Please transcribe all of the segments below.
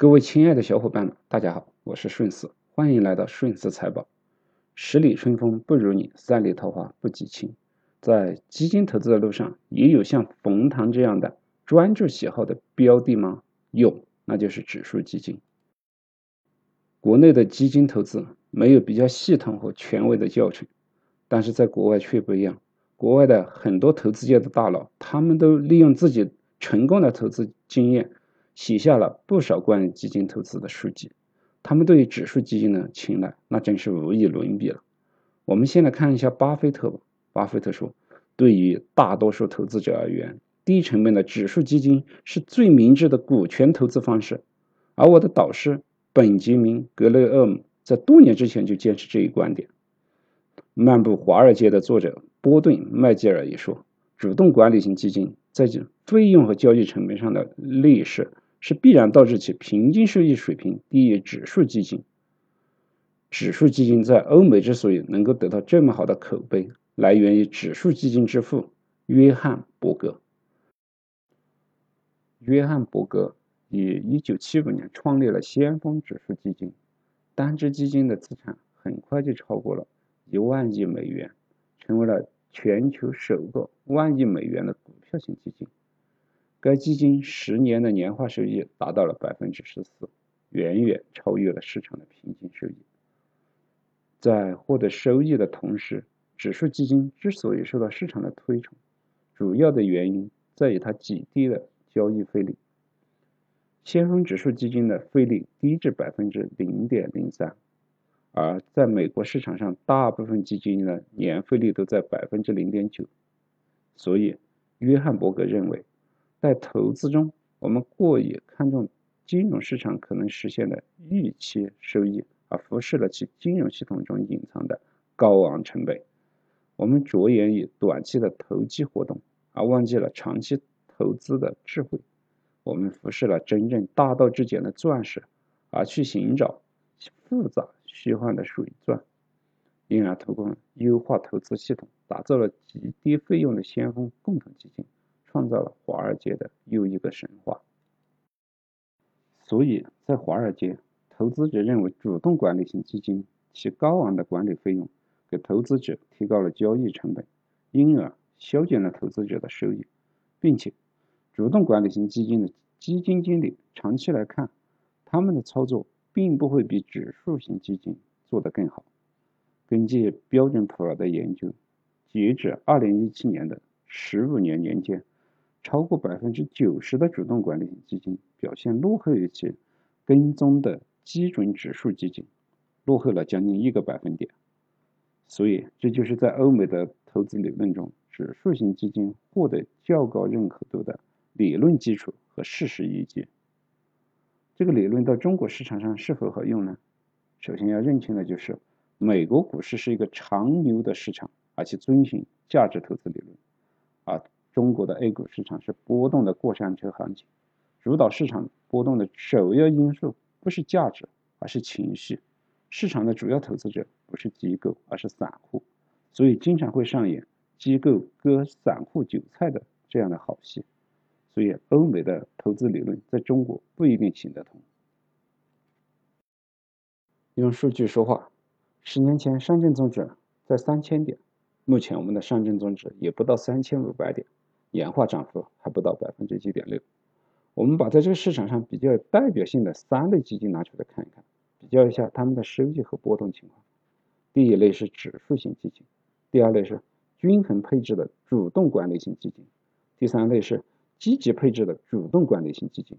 各位亲爱的小伙伴们，大家好，我是顺思，欢迎来到顺思财宝。十里春风不如你，三里桃花不及亲。在基金投资的路上，也有像冯唐这样的专注喜好的标的吗？有，那就是指数基金。国内的基金投资没有比较系统和权威的教程，但是在国外却不一样。国外的很多投资界的大佬，他们都利用自己成功的投资经验，写下了不少关于基金投资的书籍。他们对于指数基金的青睐，那真是无与伦比了。我们先来看一下巴菲特吧。巴菲特说：“对于大多数投资者而言，低成本的指数基金是最明智的股权投资方式。”而我的导师本杰明·格雷厄姆在多年之前就坚持这一观点。漫步华尔街的作者。波顿·麦吉尔也说，主动管理型基金在费用和交易成本上的劣势，是必然导致其平均收益水平低于指数基金。指数基金在欧美之所以能够得到这么好的口碑，来源于指数基金之父约翰·伯格。约翰·伯格于1975年创立了先锋指数基金，单只基金的资产很快就超过了一万亿美元。成为了全球首个万亿美元的股票型基金。该基金十年的年化收益达到了百分之十四，远远超越了市场的平均收益。在获得收益的同时，指数基金之所以受到市场的推崇，主要的原因在于它极低的交易费率。先锋指数基金的费率低至百分之零点零三。而在美国市场上，大部分基金的年费率都在百分之零点九，所以约翰伯格认为，在投资中，我们过于看重金融市场可能实现的预期收益，而忽视了其金融系统中隐藏的高昂成本。我们着眼于短期的投机活动，而忘记了长期投资的智慧。我们忽视了真正大道至简的钻石，而去寻找复杂。虚幻的水钻，因而通过优化投资系统，打造了极低费用的先锋共同基金，创造了华尔街的又一个神话。所以在华尔街，投资者认为主动管理型基金其高昂的管理费用给投资者提高了交易成本，因而削减了投资者的收益，并且主动管理型基金的基金经理长期来看，他们的操作。并不会比指数型基金做得更好。根据标准普尔的研究，截止2017年的十五年年间，超过百分之九十的主动管理型基金表现落后于其跟踪的基准指数基金，落后了将近一个百分点。所以，这就是在欧美的投资理论中，指数型基金获得较高认可度的理论基础和事实依据。这个理论到中国市场上是否好用呢？首先要认清的就是，美国股市是一个长牛的市场，而且遵循价值投资理论，中国的 A 股市场是波动的过山车行情，主导市场波动的首要因素不是价值，而是情绪。市场的主要投资者不是机构，而是散户，所以经常会上演机构割散户韭菜的这样的好戏。所以，欧美的投资理论在中国不一定行得通。用数据说话，十年前上证综指在三千点，目前我们的上证综指也不到三千五百点，年化涨幅还不到百分之七点六。我们把在这个市场上比较有代表性的三类基金拿出来看一看，比较一下它们的收益和波动情况。第一类是指数型基金，第二类是均衡配置的主动管理型基金，第三类是。积极配置的主动管理型基金，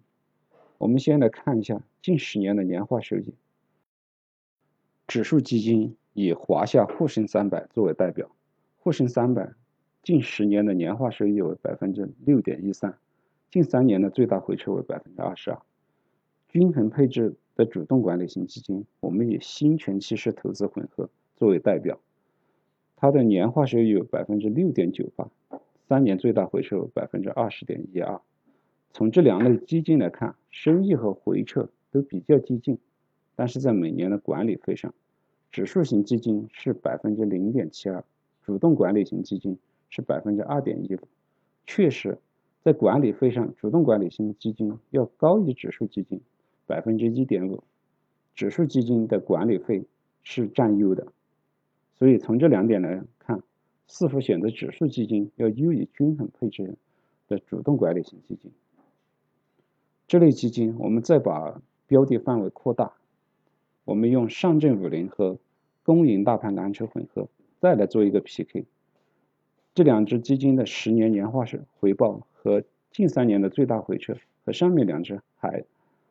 我们先来看一下近十年的年化收益。指数基金以华夏沪深三百作为代表，沪深三百近十年的年化收益为百分之六点一三，近三年的最大回撤为百分之二十二。均衡配置的主动管理型基金，我们以新全期式投资混合作为代表，它的年化收益有百分之六点九八。三年最大回撤百分之二十点一二，从这两类基金来看，收益和回撤都比较激进，但是在每年的管理费上，指数型基金是百分之零点七二，主动管理型基金是百分之二点一五，确实，在管理费上，主动管理型基金要高于指数基金，百分之一点五，指数基金的管理费是占优的。所以从这两点来看，是否选择指数基金要优于均衡配置的主动管理型基金。这类基金，我们再把标的范围扩大，我们用上证五零和公银大盘蓝筹混合，再来做一个 PK。这两只基金的十年年化是回报和近三年的最大回撤和上面两只还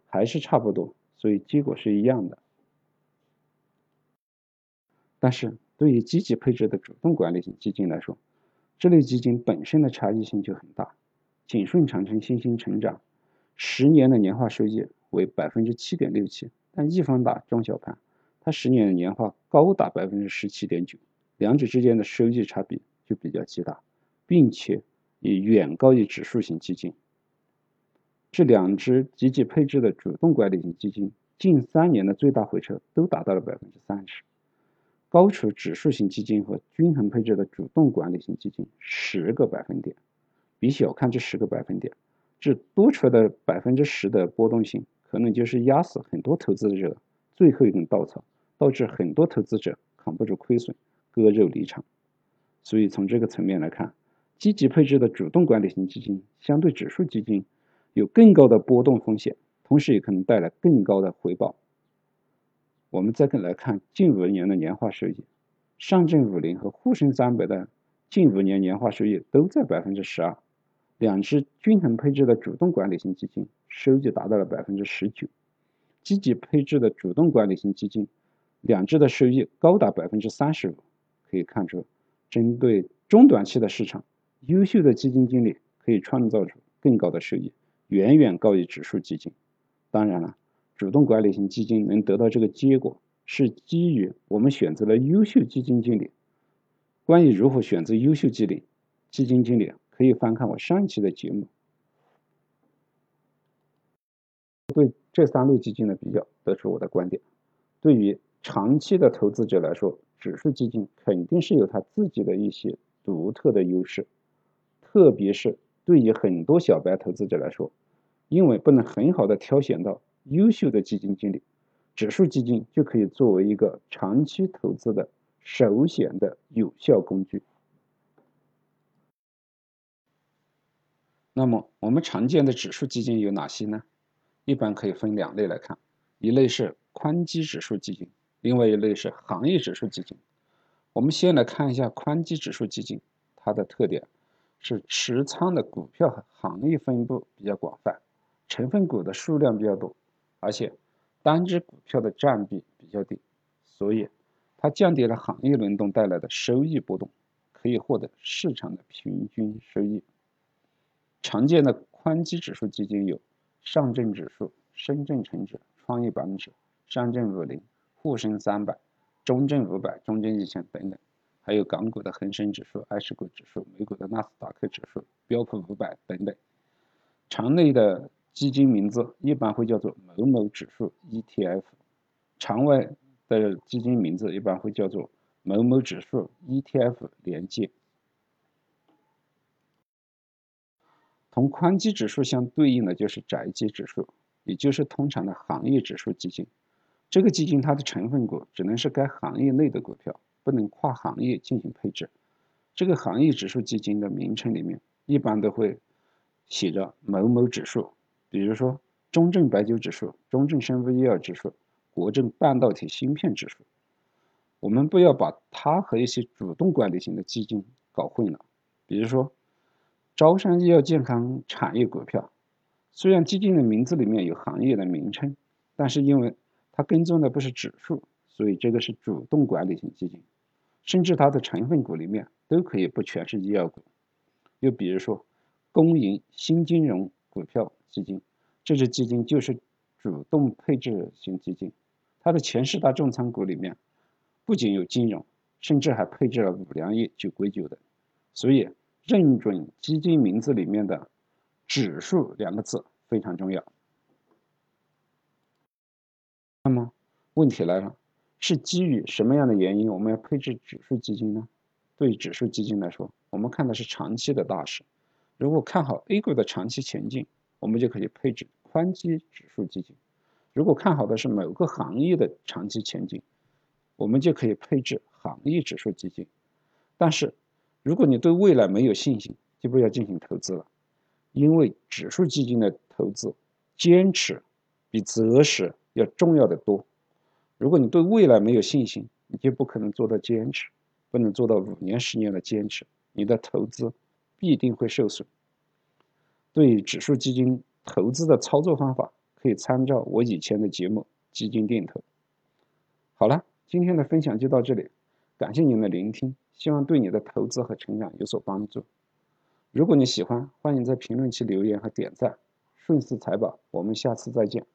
还是差不多，所以结果是一样的。但是对于积极配置的主动管理型基金来说，这类基金本身的差异性就很大。景顺长城新兴成长十年的年化收益为百分之七点六七，但易方达中小盘它十年的年化高达百分之十七点九，两者之间的收益差别。就比较极大，并且也远高于指数型基金。这两只积极配置的主动管理型基金，近三年的最大回撤都达到了百分之三十，高出指数型基金和均衡配置的主动管理型基金十个百分点。别小看这十个百分点，这多出来的百分之十的波动性，可能就是压死很多投资者最后一根稻草，导致很多投资者扛不住亏损，割肉离场。所以从这个层面来看，积极配置的主动管理型基金相对指数基金有更高的波动风险，同时也可能带来更高的回报。我们再来看近五年的年化收益，上证五零和沪深三百的近五年年化收益都在百分之十二，两只均衡配置的主动管理型基金收益达到了百分之十九，积极配置的主动管理型基金两只的收益高达百分之三十五，可以看出。针对中短期的市场，优秀的基金经理可以创造出更高的收益，远远高于指数基金。当然了，主动管理型基金能得到这个结果，是基于我们选择了优秀基金经理。关于如何选择优秀基理基金经理，可以翻看我上期的节目。对这三类基金的比较，得出我的观点。对于长期的投资者来说，指数基金肯定是有它自己的一些独特的优势，特别是对于很多小白投资者来说，因为不能很好的挑选到优秀的基金经理，指数基金就可以作为一个长期投资的首选的有效工具。那么我们常见的指数基金有哪些呢？一般可以分两类来看，一类是宽基指数基金。另外一类是行业指数基金，我们先来看一下宽基指数基金，它的特点是持仓的股票和行业分布比较广泛，成分股的数量比较多，而且单只股票的占比比较低，所以它降低了行业轮动带来的收益波动，可以获得市场的平均收益。常见的宽基指数基金有上证指数、深圳成指、创业板指、上证五零。沪深三百、中证五百、中证一千等等，还有港股的恒生指数、I 十股指数、美股的纳斯达克指数、标普五百等等。场内的基金名字一般会叫做某某指数 ETF，场外的基金名字一般会叫做某某指数 ETF 连接。同宽基指数相对应的就是窄基指数，也就是通常的行业指数基金。这个基金它的成分股只能是该行业内的股票，不能跨行业进行配置。这个行业指数基金的名称里面一般都会写着某某指数，比如说中证白酒指数、中证生物医药指数、国证半导体芯片指数。我们不要把它和一些主动管理型的基金搞混了。比如说招商医药健康产业股票，虽然基金的名字里面有行业的名称，但是因为它跟踪的不是指数，所以这个是主动管理型基金，甚至它的成分股里面都可以不全是医药股。又比如说，公营新金融股票基金，这支基金就是主动配置型基金，它的前十大重仓股里面不仅有金融，甚至还配置了五粮液、酒鬼酒等。所以，认准基金名字里面的“指数”两个字非常重要。那么问题来了，是基于什么样的原因我们要配置指数基金呢？对指数基金来说，我们看的是长期的大势。如果看好 A 股的长期前景，我们就可以配置宽基指数基金；如果看好的是某个行业的长期前景，我们就可以配置行业指数基金。但是，如果你对未来没有信心，就不要进行投资了，因为指数基金的投资，坚持比择时要重要的多。如果你对未来没有信心，你就不可能做到坚持，不能做到五年、十年的坚持，你的投资必定会受损。对指数基金投资的操作方法，可以参照我以前的节目《基金定投》。好了，今天的分享就到这里，感谢您的聆听，希望对你的投资和成长有所帮助。如果你喜欢，欢迎在评论区留言和点赞。顺势财宝，我们下次再见。